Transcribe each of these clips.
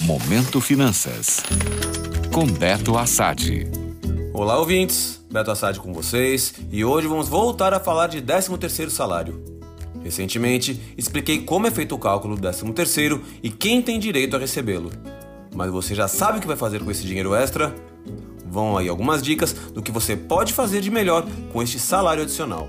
Momento Finanças. Com Beto Assad. Olá, ouvintes. Beto Assad com vocês e hoje vamos voltar a falar de 13º salário. Recentemente, expliquei como é feito o cálculo do 13º e quem tem direito a recebê-lo. Mas você já sabe o que vai fazer com esse dinheiro extra? Vão aí algumas dicas do que você pode fazer de melhor com este salário adicional.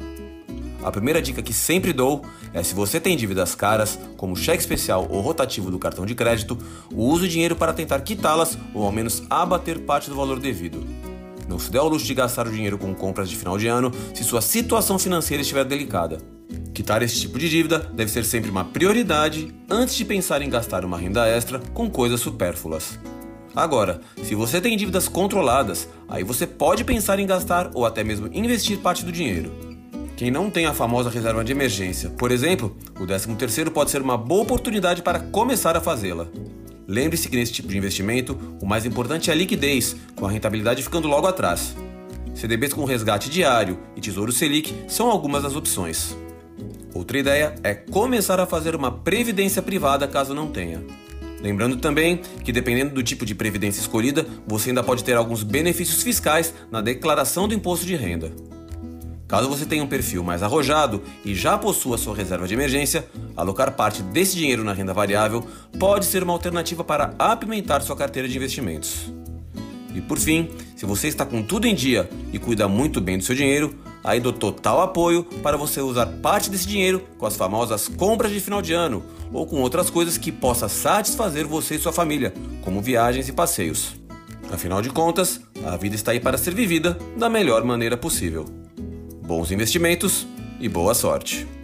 A primeira dica que sempre dou é se você tem dívidas caras, como cheque especial ou rotativo do cartão de crédito, use o dinheiro para tentar quitá-las ou ao menos abater parte do valor devido. Não se dê ao luxo de gastar o dinheiro com compras de final de ano se sua situação financeira estiver delicada. Quitar esse tipo de dívida deve ser sempre uma prioridade antes de pensar em gastar uma renda extra com coisas supérfluas. Agora, se você tem dívidas controladas, aí você pode pensar em gastar ou até mesmo investir parte do dinheiro. Quem não tem a famosa reserva de emergência, por exemplo, o 13º pode ser uma boa oportunidade para começar a fazê-la. Lembre-se que nesse tipo de investimento, o mais importante é a liquidez, com a rentabilidade ficando logo atrás. CDBs com resgate diário e Tesouro Selic são algumas das opções. Outra ideia é começar a fazer uma previdência privada caso não tenha. Lembrando também que, dependendo do tipo de previdência escolhida, você ainda pode ter alguns benefícios fiscais na declaração do imposto de renda. Caso você tenha um perfil mais arrojado e já possua sua reserva de emergência, alocar parte desse dinheiro na renda variável pode ser uma alternativa para apimentar sua carteira de investimentos. E por fim, se você está com tudo em dia e cuida muito bem do seu dinheiro, aí dou total apoio para você usar parte desse dinheiro com as famosas compras de final de ano ou com outras coisas que possa satisfazer você e sua família, como viagens e passeios. Afinal de contas, a vida está aí para ser vivida da melhor maneira possível bons investimentos e boa sorte!